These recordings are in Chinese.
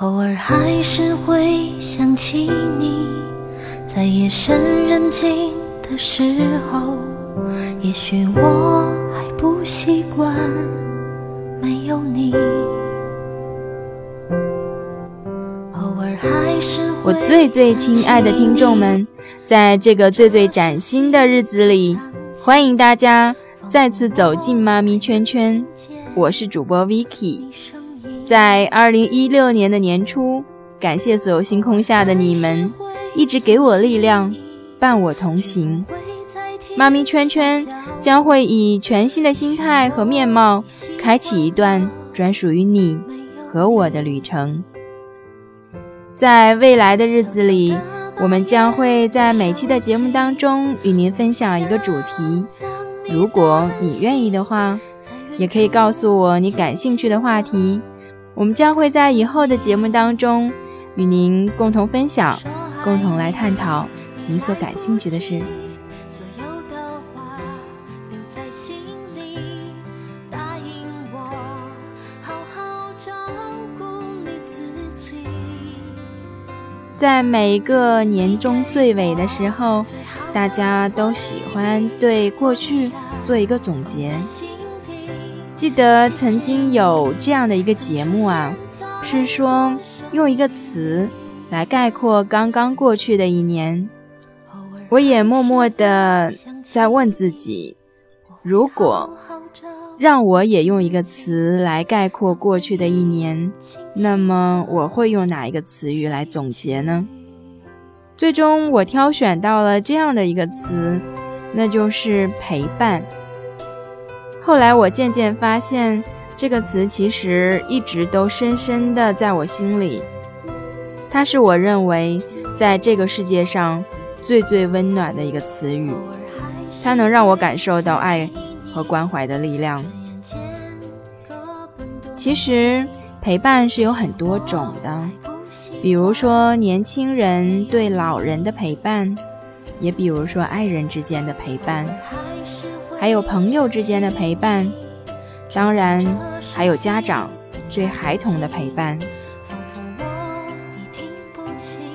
偶尔还是会想起你，在夜深人静的时候，也许我还不习惯没有你。偶尔还是我最最亲爱的听众们，在这个最最崭新的日子里，欢迎大家再次走进妈咪圈圈。我是主播 Vicky。在二零一六年的年初，感谢所有星空下的你们，一直给我力量，伴我同行。妈咪圈圈将会以全新的心态和面貌，开启一段专属于你和我的旅程。在未来的日子里，我们将会在每期的节目当中与您分享一个主题。如果你愿意的话，也可以告诉我你感兴趣的话题。我们将会在以后的节目当中与您共同分享，共同来探讨您所感兴趣的事。在每一个年终岁尾的时候，大家都喜欢对过去做一个总结。记得曾经有这样的一个节目啊，是说用一个词来概括刚刚过去的一年。我也默默的在问自己，如果让我也用一个词来概括过去的一年，那么我会用哪一个词语来总结呢？最终我挑选到了这样的一个词，那就是陪伴。后来我渐渐发现，这个词其实一直都深深的在我心里。它是我认为在这个世界上最最温暖的一个词语，它能让我感受到爱和关怀的力量。其实陪伴是有很多种的，比如说年轻人对老人的陪伴，也比如说爱人之间的陪伴。还有朋友之间的陪伴，当然还有家长对孩童的陪伴。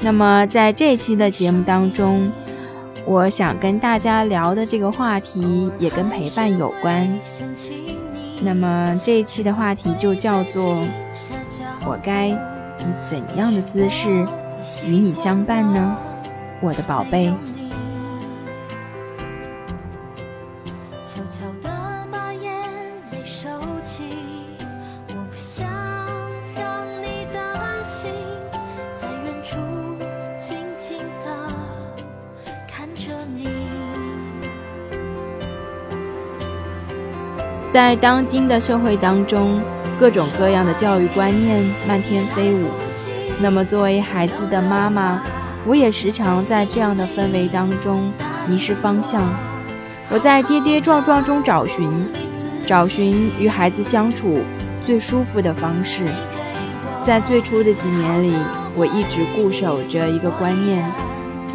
那么在这期的节目当中，我想跟大家聊的这个话题也跟陪伴有关。那么这一期的话题就叫做“我该以怎样的姿势与你相伴呢，我的宝贝？”在当今的社会当中，各种各样的教育观念漫天飞舞。那么，作为孩子的妈妈，我也时常在这样的氛围当中迷失方向。我在跌跌撞撞中找寻，找寻与孩子相处最舒服的方式。在最初的几年里，我一直固守着一个观念，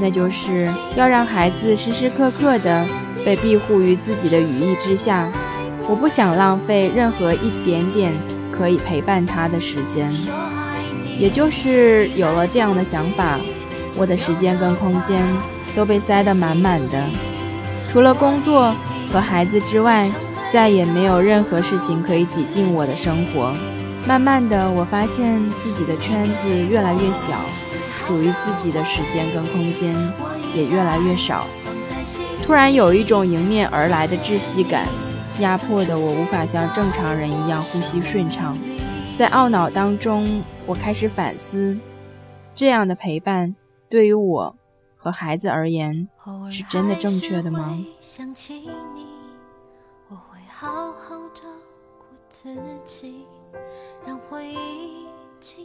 那就是要让孩子时时刻刻的被庇护于自己的羽翼之下。我不想浪费任何一点点可以陪伴他的时间，也就是有了这样的想法，我的时间跟空间都被塞得满满的，除了工作和孩子之外，再也没有任何事情可以挤进我的生活。慢慢的，我发现自己的圈子越来越小，属于自己的时间跟空间也越来越少。突然有一种迎面而来的窒息感。压迫的我无法像正常人一样呼吸顺畅，在懊恼当中，我开始反思：这样的陪伴对于我和孩子而言是真的正确的吗？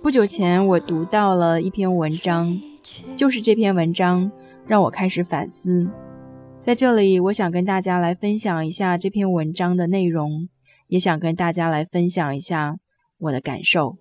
不久前，我读到了一篇文章，就是这篇文章让我开始反思。在这里，我想跟大家来分享一下这篇文章的内容，也想跟大家来分享一下我的感受。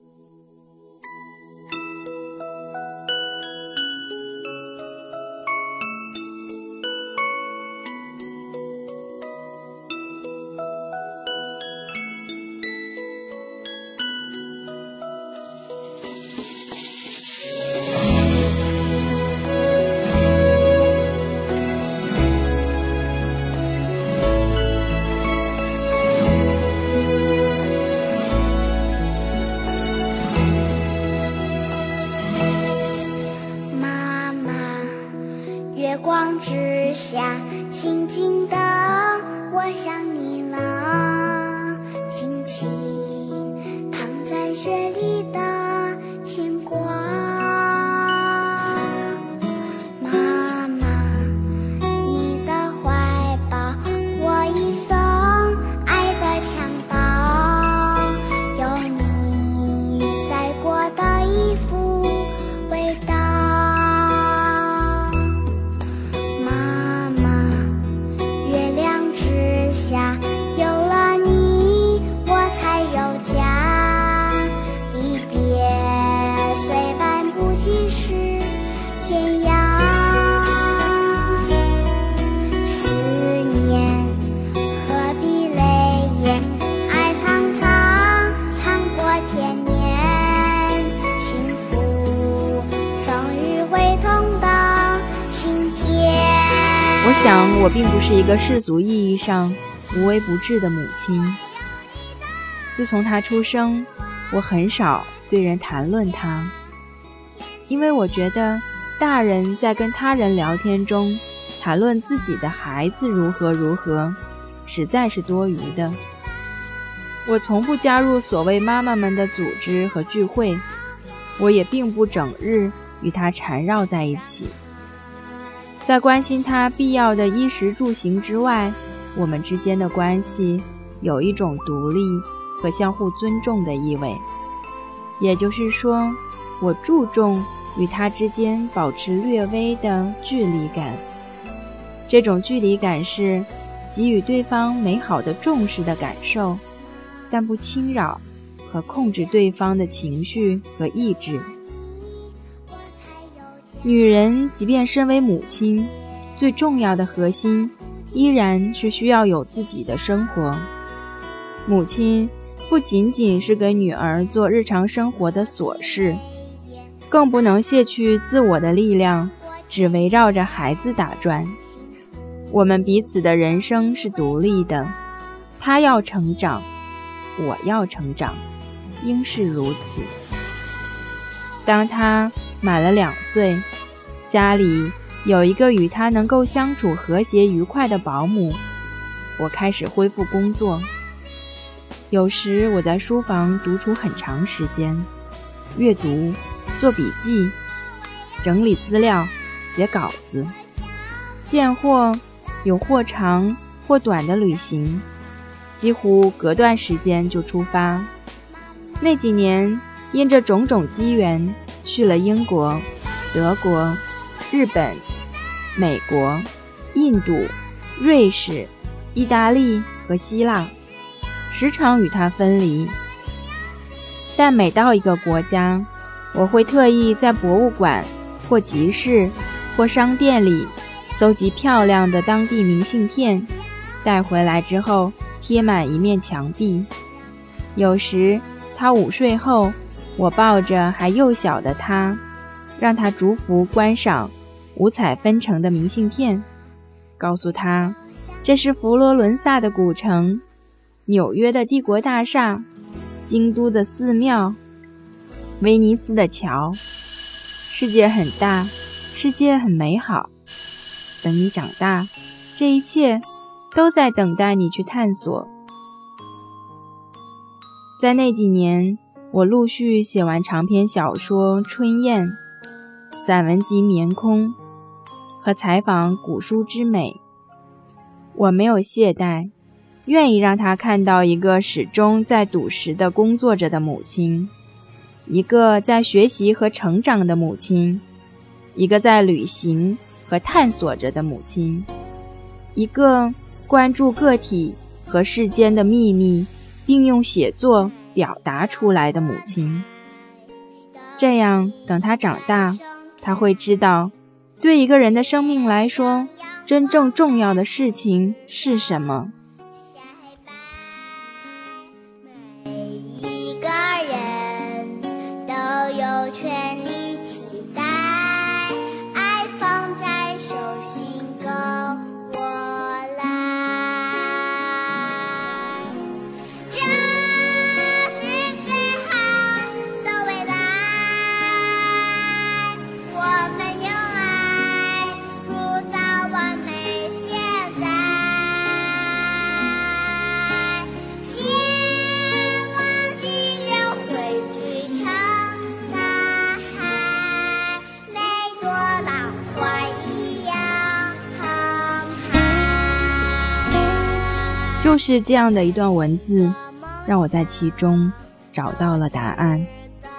我并不是一个世俗意义上无微不至的母亲。自从他出生，我很少对人谈论他，因为我觉得大人在跟他人聊天中谈论自己的孩子如何如何，实在是多余的。我从不加入所谓妈妈们的组织和聚会，我也并不整日与他缠绕在一起。在关心他必要的衣食住行之外，我们之间的关系有一种独立和相互尊重的意味。也就是说，我注重与他之间保持略微的距离感。这种距离感是给予对方美好的重视的感受，但不侵扰和控制对方的情绪和意志。女人即便身为母亲，最重要的核心依然是需要有自己的生活。母亲不仅仅是给女儿做日常生活的琐事，更不能卸去自我的力量，只围绕着孩子打转。我们彼此的人生是独立的，她要成长，我要成长，应是如此。当她满了两岁，家里有一个与他能够相处和谐愉快的保姆，我开始恢复工作。有时我在书房独处很长时间，阅读、做笔记、整理资料、写稿子。见或有或长或短的旅行，几乎隔段时间就出发。那几年，因着种种机缘，去了英国、德国、日本、美国、印度、瑞士、意大利和希腊，时常与他分离。但每到一个国家，我会特意在博物馆、或集市、或商店里搜集漂亮的当地明信片，带回来之后贴满一面墙壁。有时他午睡后，我抱着还幼小的他，让他逐幅观赏五彩纷呈的明信片，告诉他这是佛罗伦萨的古城、纽约的帝国大厦、京都的寺庙、威尼斯的桥。世界很大，世界很美好。等你长大，这一切都在等待你去探索。在那几年，我陆续写完长篇小说《春燕》，散文集《眠空》和采访古书之美。我没有懈怠，愿意让他看到一个始终在笃实的工作着的母亲，一个在学习和成长的母亲，一个在旅行和探索着的母亲，一个关注个体和世间的秘密，并用写作表达出来的母亲。这样，等他长大，他会知道，对一个人的生命来说，真正重要的事情是什么。就是这样的一段文字，让我在其中找到了答案。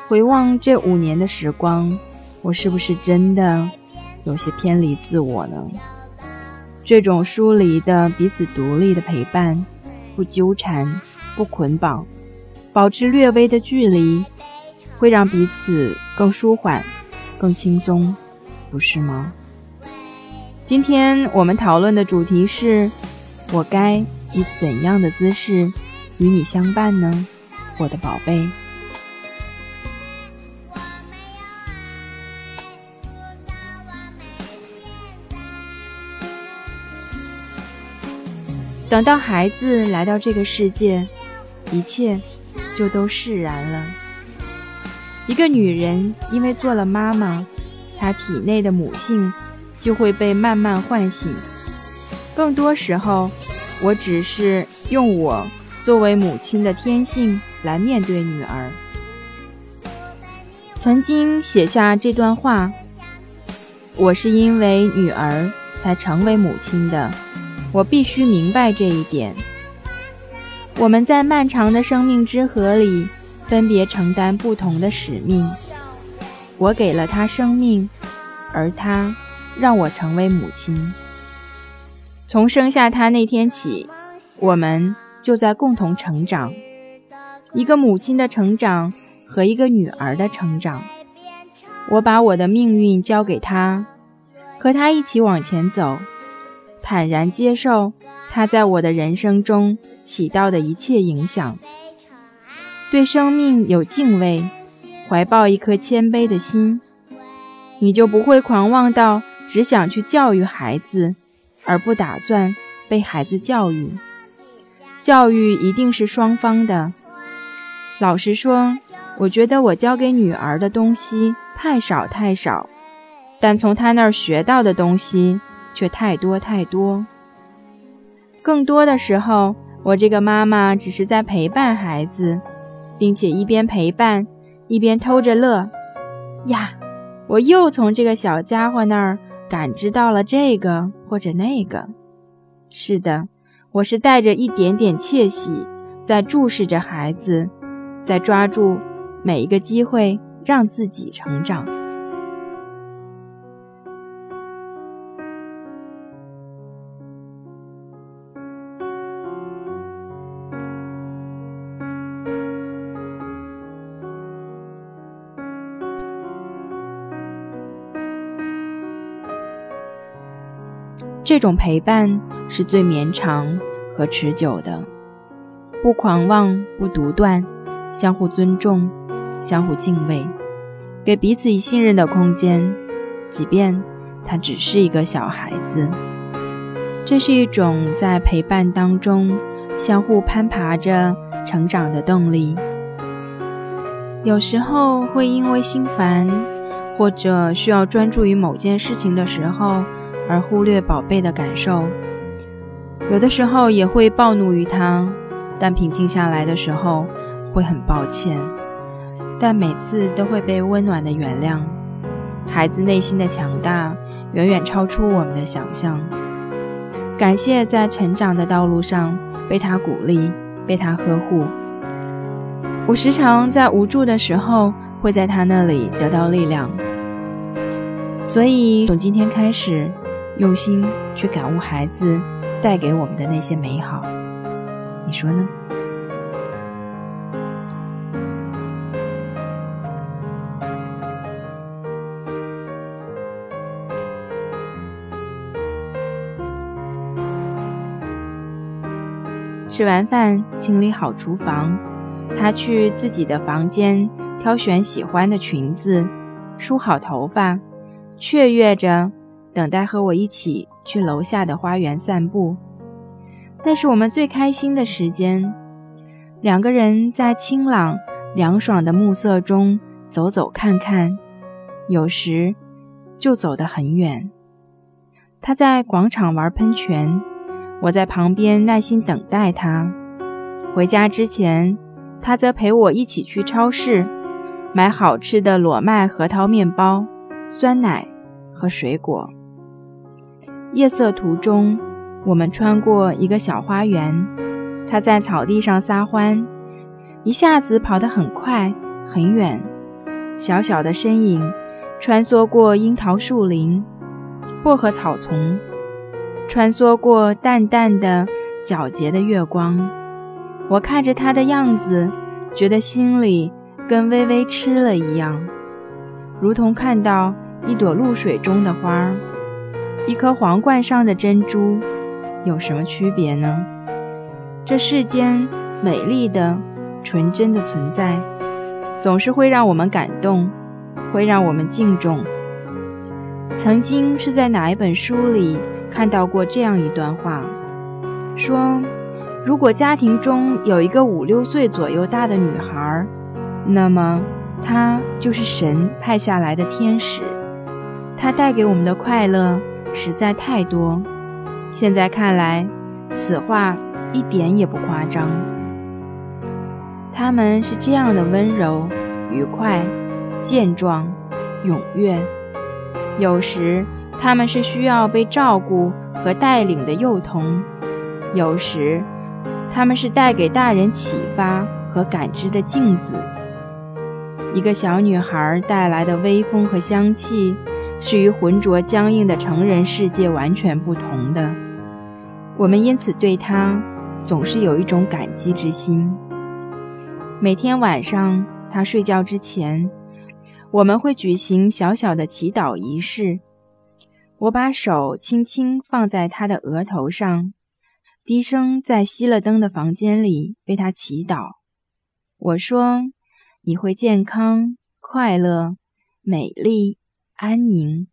回望这五年的时光，我是不是真的有些偏离自我呢？这种疏离的、彼此独立的陪伴，不纠缠，不捆绑，保持略微的距离，会让彼此更舒缓、更轻松，不是吗？今天我们讨论的主题是：我该以怎样的姿势与你相伴呢，我的宝贝？等到孩子来到这个世界，一切就都释然了。一个女人因为做了妈妈，她体内的母性。就会被慢慢唤醒。更多时候，我只是用我作为母亲的天性来面对女儿。曾经写下这段话：我是因为女儿才成为母亲的，我必须明白这一点。我们在漫长的生命之河里，分别承担不同的使命。我给了她生命，而她。让我成为母亲。从生下他那天起，我们就在共同成长，一个母亲的成长和一个女儿的成长。我把我的命运交给他，和他一起往前走，坦然接受他在我的人生中起到的一切影响。对生命有敬畏，怀抱一颗谦卑的心，你就不会狂妄到。只想去教育孩子，而不打算被孩子教育。教育一定是双方的。老实说，我觉得我教给女儿的东西太少太少，但从她那儿学到的东西却太多太多。更多的时候，我这个妈妈只是在陪伴孩子，并且一边陪伴一边偷着乐。呀，我又从这个小家伙那儿。感知到了这个或者那个，是的，我是带着一点点窃喜，在注视着孩子，在抓住每一个机会让自己成长。这种陪伴是最绵长和持久的，不狂妄，不独断，相互尊重，相互敬畏，给彼此以信任的空间，即便他只是一个小孩子。这是一种在陪伴当中相互攀爬着成长的动力。有时候会因为心烦，或者需要专注于某件事情的时候。而忽略宝贝的感受，有的时候也会暴怒于他，但平静下来的时候会很抱歉，但每次都会被温暖的原谅。孩子内心的强大远远超出我们的想象。感谢在成长的道路上被他鼓励，被他呵护。我时常在无助的时候会在他那里得到力量，所以从今天开始。用心去感悟孩子带给我们的那些美好，你说呢？吃完饭，清理好厨房，他去自己的房间挑选喜欢的裙子，梳好头发，雀跃着。等待和我一起去楼下的花园散步，那是我们最开心的时间。两个人在清朗凉爽的暮色中走走看看，有时就走得很远。他在广场玩喷泉，我在旁边耐心等待他。回家之前，他则陪我一起去超市买好吃的裸麦核桃面包、酸奶和水果。夜色途中，我们穿过一个小花园，他在草地上撒欢，一下子跑得很快很远，小小的身影穿梭过樱桃树林、薄荷草丛，穿梭过淡淡的、皎洁的月光。我看着他的样子，觉得心里跟微微吃了一样，如同看到一朵露水中的花儿，一颗皇冠上的珍珠，有什么区别呢？这世间美丽的、纯真的存在，总是会让我们感动，会让我们敬重。曾经是在哪一本书里看到过这样一段话，说。如果家庭中有一个五六岁左右大的女孩，那么她就是神派下来的天使，她带给我们的快乐实在太多。现在看来，此话一点也不夸张。他们是这样的温柔、愉快、健壮、踊跃，有时他们是需要被照顾和带领的幼童，有时。他们是带给大人启发和感知的镜子。一个小女孩带来的微风和香气，是与浑浊僵硬的成人世界完全不同的。我们因此对他总是有一种感激之心。每天晚上他睡觉之前，我们会举行小小的祈祷仪式。我把手轻轻放在他的额头上。低声在熄了灯的房间里为他祈祷。我说：“你会健康、快乐、美丽、安宁。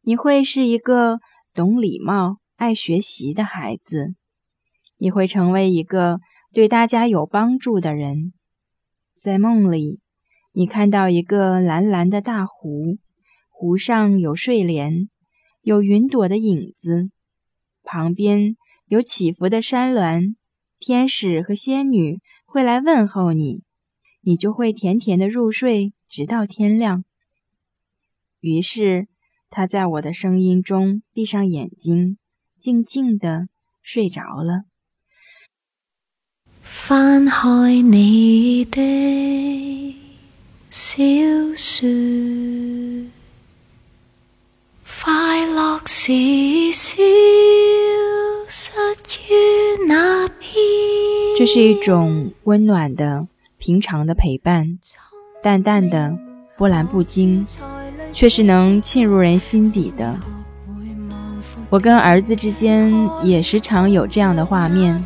你会是一个懂礼貌、爱学习的孩子。你会成为一个对大家有帮助的人。”在梦里，你看到一个蓝蓝的大湖，湖上有睡莲，有云朵的影子，旁边。有起伏的山峦，天使和仙女会来问候你，你就会甜甜的入睡，直到天亮。于是，他在我的声音中闭上眼睛，静静的睡着了。翻开你的小说，快乐时消这是一种温暖的、平常的陪伴，淡淡的、波澜不惊，却是能沁入人心底的。我跟儿子之间也时常有这样的画面，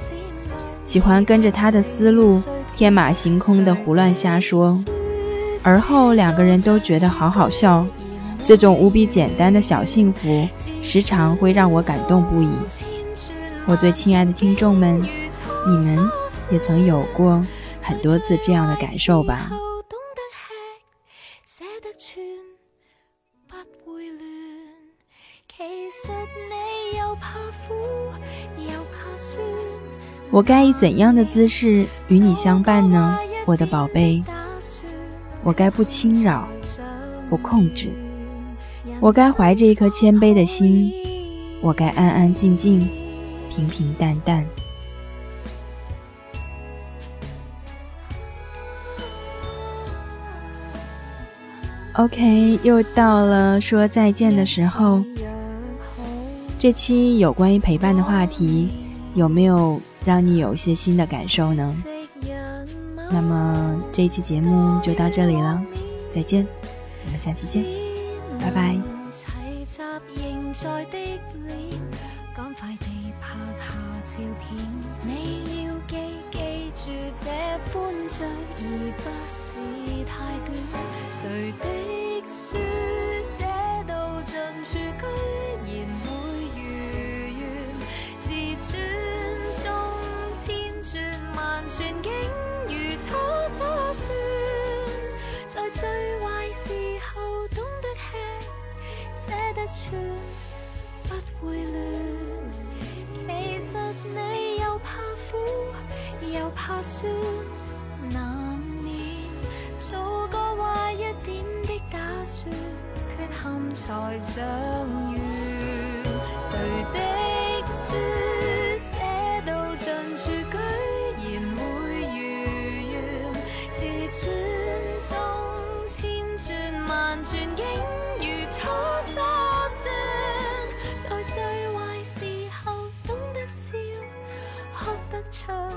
喜欢跟着他的思路天马行空的胡乱瞎说，而后两个人都觉得好好笑。这种无比简单的小幸福，时常会让我感动不已。我最亲爱的听众们，你们也曾有过很多次这样的感受吧？我该以怎样的姿势与你相伴呢，我的宝贝？我该不侵扰，不控制，我该怀着一颗谦卑的心，我该安安静静。平平淡淡。OK，又到了说再见的时候。这期有关于陪伴的话题，有没有让你有一些新的感受呢？那么这一期节目就到这里了，再见，我们下期见，拜拜。仍在的脸，赶快地拍下照片，你要记记住这欢聚，而不是太短。谁的书万转，竟如初所算。在最坏时候懂得吃，舍得穿，不会乱。其实你又怕苦又怕酸难免，做个坏一点的打算，缺陷才像圆。谁的书车。